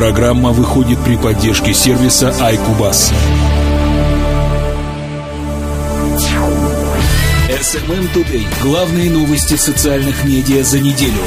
Программа выходит при поддержке сервиса iCubus. SMM Today. Главные новости социальных медиа за неделю.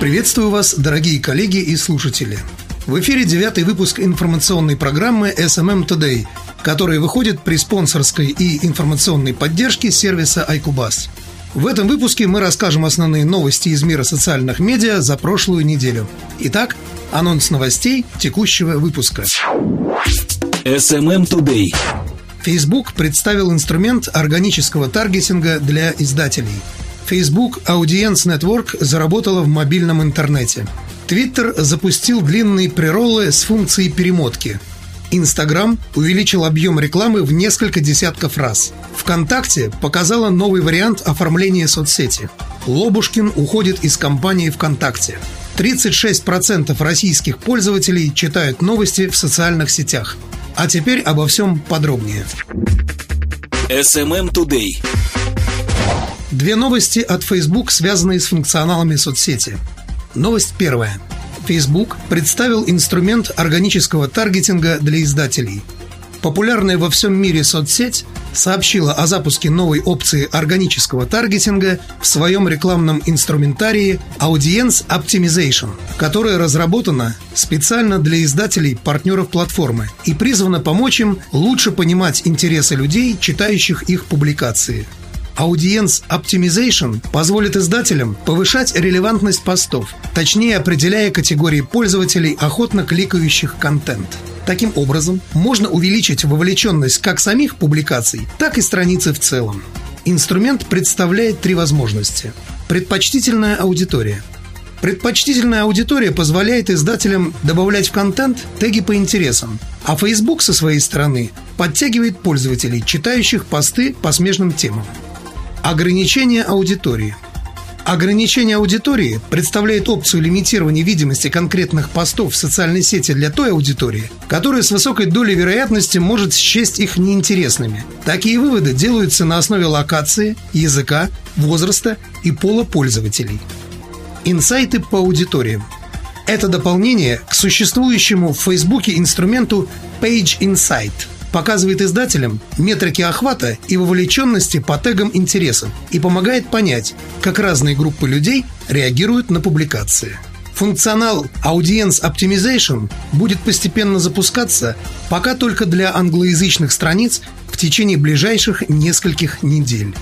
Приветствую вас, дорогие коллеги и слушатели. В эфире девятый выпуск информационной программы SMM Today, которая выходит при спонсорской и информационной поддержке сервиса iCubus. В этом выпуске мы расскажем основные новости из мира социальных медиа за прошлую неделю. Итак, анонс новостей текущего выпуска. SMM Today. Facebook представил инструмент органического таргетинга для издателей. Facebook Audience Network заработала в мобильном интернете. Twitter запустил длинные прероллы с функцией перемотки – Инстаграм увеличил объем рекламы в несколько десятков раз. ВКонтакте показала новый вариант оформления соцсети. Лобушкин уходит из компании ВКонтакте. 36% российских пользователей читают новости в социальных сетях. А теперь обо всем подробнее. SMM Today. Две новости от Facebook, связанные с функционалами соцсети. Новость первая – Facebook представил инструмент органического таргетинга для издателей. Популярная во всем мире соцсеть сообщила о запуске новой опции органического таргетинга в своем рекламном инструментарии Audience Optimization, которая разработана специально для издателей партнеров платформы и призвана помочь им лучше понимать интересы людей, читающих их публикации – Audience Optimization позволит издателям повышать релевантность постов, точнее определяя категории пользователей, охотно кликающих контент. Таким образом, можно увеличить вовлеченность как самих публикаций, так и страницы в целом. Инструмент представляет три возможности. Предпочтительная аудитория. Предпочтительная аудитория позволяет издателям добавлять в контент теги по интересам, а Facebook со своей стороны подтягивает пользователей, читающих посты по смежным темам. Ограничение аудитории. Ограничение аудитории представляет опцию лимитирования видимости конкретных постов в социальной сети для той аудитории, которая с высокой долей вероятности может счесть их неинтересными. Такие выводы делаются на основе локации, языка, возраста и пола пользователей. Инсайты по аудиториям. Это дополнение к существующему в Фейсбуке инструменту Page Insight – показывает издателям метрики охвата и вовлеченности по тегам интересов и помогает понять, как разные группы людей реагируют на публикации. Функционал Audience Optimization будет постепенно запускаться пока только для англоязычных страниц в течение ближайших нескольких недель.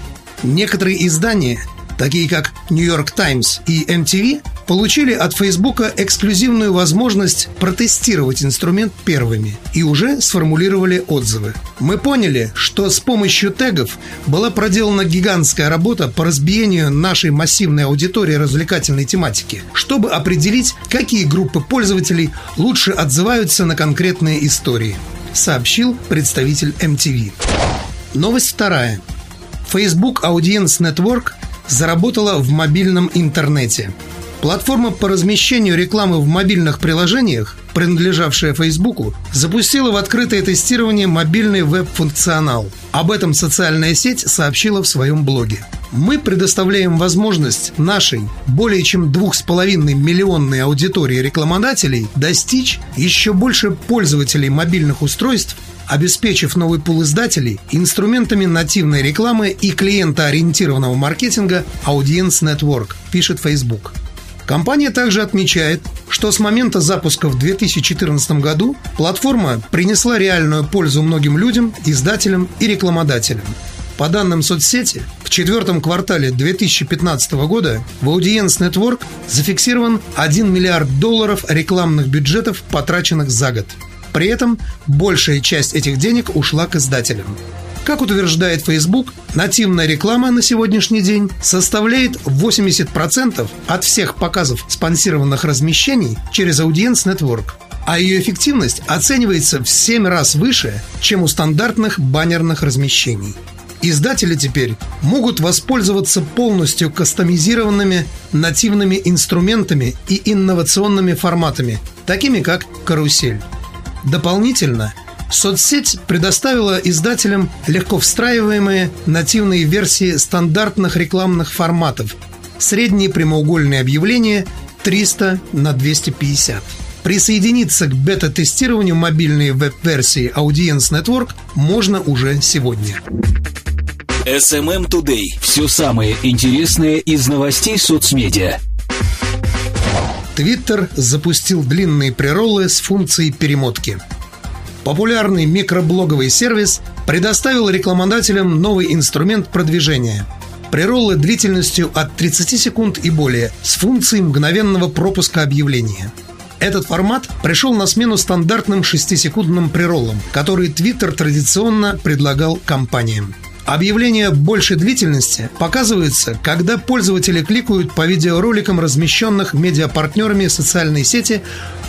Некоторые издания, такие как New York Times и MTV, получили от Фейсбука эксклюзивную возможность протестировать инструмент первыми и уже сформулировали отзывы. Мы поняли, что с помощью тегов была проделана гигантская работа по разбиению нашей массивной аудитории развлекательной тематики, чтобы определить, какие группы пользователей лучше отзываются на конкретные истории, сообщил представитель MTV. Новость вторая. Facebook Audience Network заработала в мобильном интернете – Платформа по размещению рекламы в мобильных приложениях, принадлежавшая Фейсбуку, запустила в открытое тестирование мобильный веб-функционал. Об этом социальная сеть сообщила в своем блоге. Мы предоставляем возможность нашей более чем 2,5 миллионной аудитории рекламодателей достичь еще больше пользователей мобильных устройств обеспечив новый пул издателей инструментами нативной рекламы и клиентоориентированного маркетинга Audience Network, пишет Facebook. Компания также отмечает, что с момента запуска в 2014 году платформа принесла реальную пользу многим людям, издателям и рекламодателям. По данным соцсети, в четвертом квартале 2015 года в Audience Network зафиксирован 1 миллиард долларов рекламных бюджетов, потраченных за год. При этом большая часть этих денег ушла к издателям. Как утверждает Facebook, нативная реклама на сегодняшний день составляет 80% от всех показов спонсированных размещений через Audience Network, а ее эффективность оценивается в 7 раз выше, чем у стандартных баннерных размещений. Издатели теперь могут воспользоваться полностью кастомизированными нативными инструментами и инновационными форматами, такими как карусель. Дополнительно – Соцсеть предоставила издателям легко встраиваемые нативные версии стандартных рекламных форматов. Средние прямоугольные объявления 300 на 250. Присоединиться к бета-тестированию мобильной веб-версии Audience Network можно уже сегодня. SMM Today. Все самое интересное из новостей соцмедиа. Твиттер запустил длинные прероллы с функцией перемотки. Популярный микроблоговый сервис предоставил рекламодателям новый инструмент продвижения – прероллы длительностью от 30 секунд и более с функцией мгновенного пропуска объявления. Этот формат пришел на смену стандартным 6-секундным прероллам, которые Twitter традиционно предлагал компаниям. Объявление большей длительности показывается, когда пользователи кликают по видеороликам, размещенных медиапартнерами социальной сети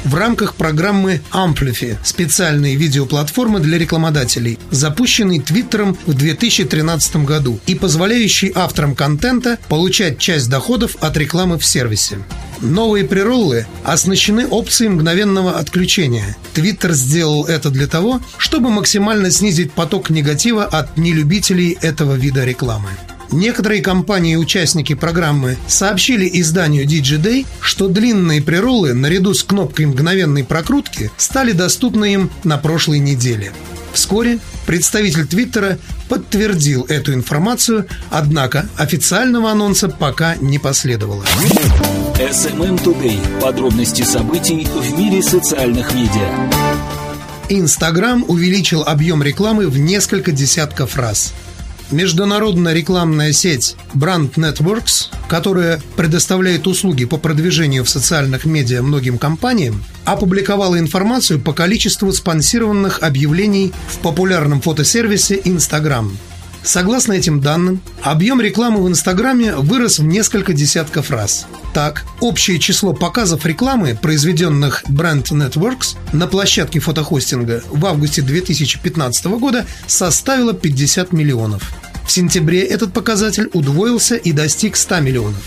в рамках программы Amplify, специальной видеоплатформы для рекламодателей, запущенной Твиттером в 2013 году и позволяющей авторам контента получать часть доходов от рекламы в сервисе. Новые прероллы оснащены опцией мгновенного отключения. Твиттер сделал это для того, чтобы максимально снизить поток негатива от нелюбителей этого вида рекламы. Некоторые компании и участники программы сообщили изданию DigiDay, что длинные прероллы наряду с кнопкой мгновенной прокрутки стали доступны им на прошлой неделе. Вскоре представитель Твиттера подтвердил эту информацию, однако официального анонса пока не последовало. SMM Today. Подробности событий в мире социальных медиа. Инстаграм увеличил объем рекламы в несколько десятков раз – Международная рекламная сеть Brand Networks, которая предоставляет услуги по продвижению в социальных медиа многим компаниям, опубликовала информацию по количеству спонсированных объявлений в популярном фотосервисе Instagram. Согласно этим данным, объем рекламы в Инстаграме вырос в несколько десятков раз. Так, общее число показов рекламы, произведенных Brand Networks на площадке фотохостинга в августе 2015 года составило 50 миллионов. В сентябре этот показатель удвоился и достиг 100 миллионов,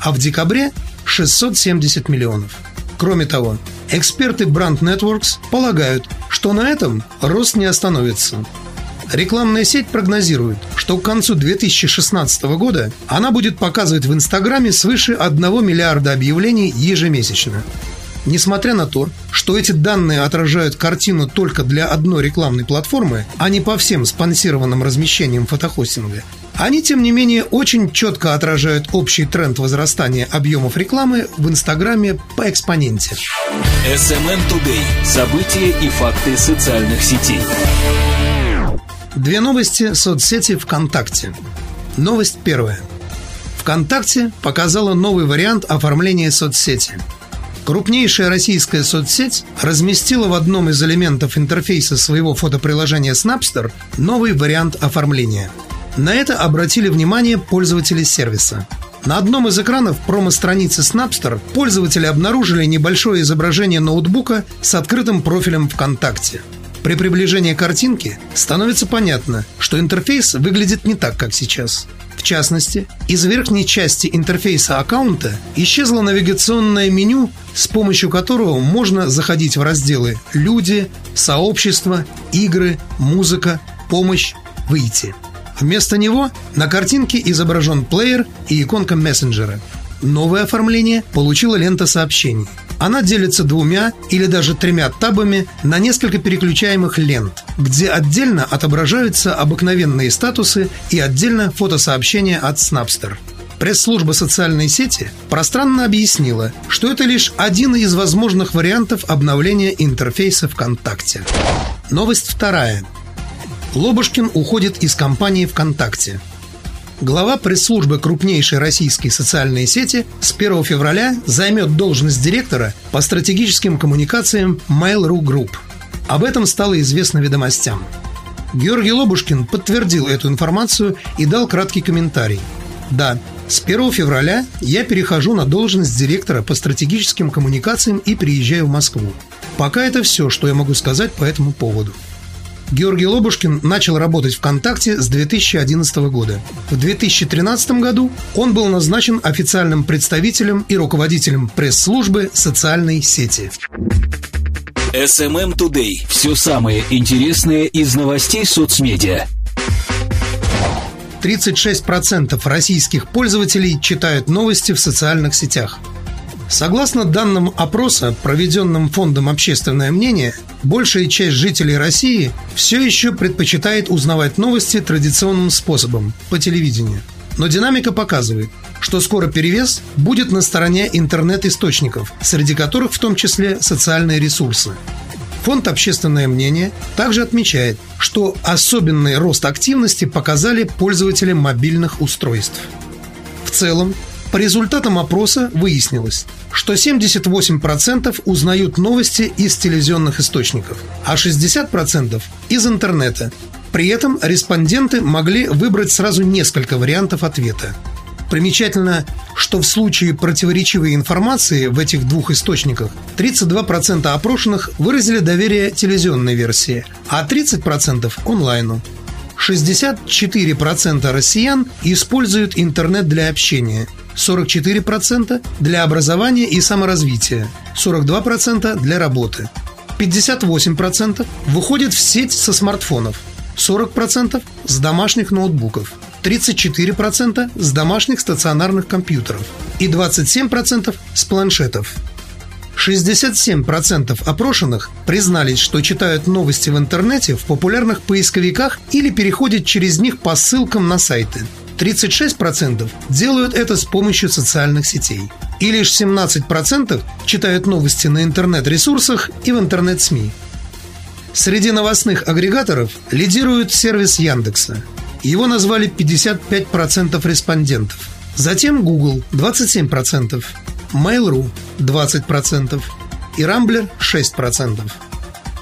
а в декабре 670 миллионов. Кроме того, эксперты Brand Networks полагают, что на этом рост не остановится – Рекламная сеть прогнозирует, что к концу 2016 года она будет показывать в Инстаграме свыше 1 миллиарда объявлений ежемесячно. Несмотря на то, что эти данные отражают картину только для одной рекламной платформы, а не по всем спонсированным размещениям фотохостинга, они, тем не менее, очень четко отражают общий тренд возрастания объемов рекламы в Инстаграме по экспоненте. SMM Today. События и факты социальных сетей. Две новости соцсети ВКонтакте. Новость первая. ВКонтакте показала новый вариант оформления соцсети. Крупнейшая российская соцсеть разместила в одном из элементов интерфейса своего фотоприложения Snapster новый вариант оформления. На это обратили внимание пользователи сервиса. На одном из экранов промо-страницы Snapster пользователи обнаружили небольшое изображение ноутбука с открытым профилем ВКонтакте – при приближении картинки становится понятно, что интерфейс выглядит не так, как сейчас. В частности, из верхней части интерфейса аккаунта исчезло навигационное меню, с помощью которого можно заходить в разделы «Люди», «Сообщество», «Игры», «Музыка», «Помощь», «Выйти». Вместо него на картинке изображен плеер и иконка мессенджера. Новое оформление получила лента сообщений – она делится двумя или даже тремя табами на несколько переключаемых лент, где отдельно отображаются обыкновенные статусы и отдельно фотосообщения от Snapster. Пресс-служба социальной сети пространно объяснила, что это лишь один из возможных вариантов обновления интерфейса ВКонтакте. Новость вторая. Лобушкин уходит из компании ВКонтакте – Глава пресс-службы крупнейшей российской социальной сети с 1 февраля займет должность директора по стратегическим коммуникациям Mail.ru Group. Об этом стало известно ведомостям. Георгий Лобушкин подтвердил эту информацию и дал краткий комментарий. Да, с 1 февраля я перехожу на должность директора по стратегическим коммуникациям и приезжаю в Москву. Пока это все, что я могу сказать по этому поводу. Георгий Лобушкин начал работать ВКонтакте с 2011 года. В 2013 году он был назначен официальным представителем и руководителем пресс-службы социальной сети. SMM Today. Все самое интересное из новостей соцмедиа. 36% российских пользователей читают новости в социальных сетях. Согласно данным опроса, проведенным Фондом «Общественное мнение», большая часть жителей России все еще предпочитает узнавать новости традиционным способом – по телевидению. Но динамика показывает, что скоро перевес будет на стороне интернет-источников, среди которых в том числе социальные ресурсы. Фонд «Общественное мнение» также отмечает, что особенный рост активности показали пользователи мобильных устройств. В целом, по результатам опроса выяснилось, что 78% узнают новости из телевизионных источников, а 60% из интернета. При этом респонденты могли выбрать сразу несколько вариантов ответа. Примечательно, что в случае противоречивой информации в этих двух источниках 32% опрошенных выразили доверие телевизионной версии, а 30% онлайну. 64% россиян используют интернет для общения, 44% для образования и саморазвития, 42% для работы, 58% выходят в сеть со смартфонов, 40% с домашних ноутбуков, 34% с домашних стационарных компьютеров и 27% с планшетов. 67% опрошенных признались, что читают новости в интернете в популярных поисковиках или переходят через них по ссылкам на сайты. 36% делают это с помощью социальных сетей. И лишь 17% читают новости на интернет-ресурсах и в интернет-СМИ. Среди новостных агрегаторов лидирует сервис Яндекса. Его назвали 55% респондентов. Затем Google 27%, Mail.ru 20% и Rambler 6%.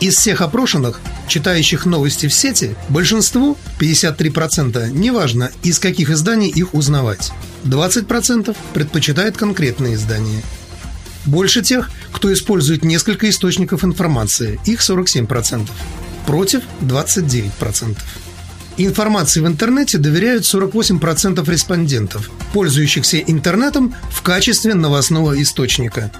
Из всех опрошенных, читающих новости в сети, большинству, 53%, неважно, из каких изданий их узнавать. 20% предпочитают конкретные издания. Больше тех, кто использует несколько источников информации, их 47%. Против 29%. Информации в интернете доверяют 48% респондентов, пользующихся интернетом в качестве новостного источника.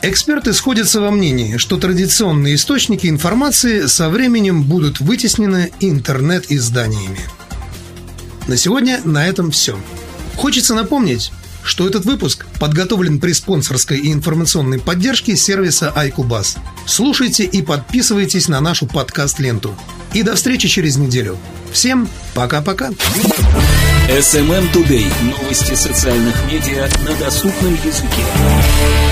Эксперты сходятся во мнении, что традиционные источники информации со временем будут вытеснены интернет-изданиями. На сегодня на этом все. Хочется напомнить, что этот выпуск подготовлен при спонсорской и информационной поддержке сервиса iCubus. Слушайте и подписывайтесь на нашу подкаст-ленту. И до встречи через неделю. Всем пока-пока. SMM Today. Новости социальных медиа на доступном языке.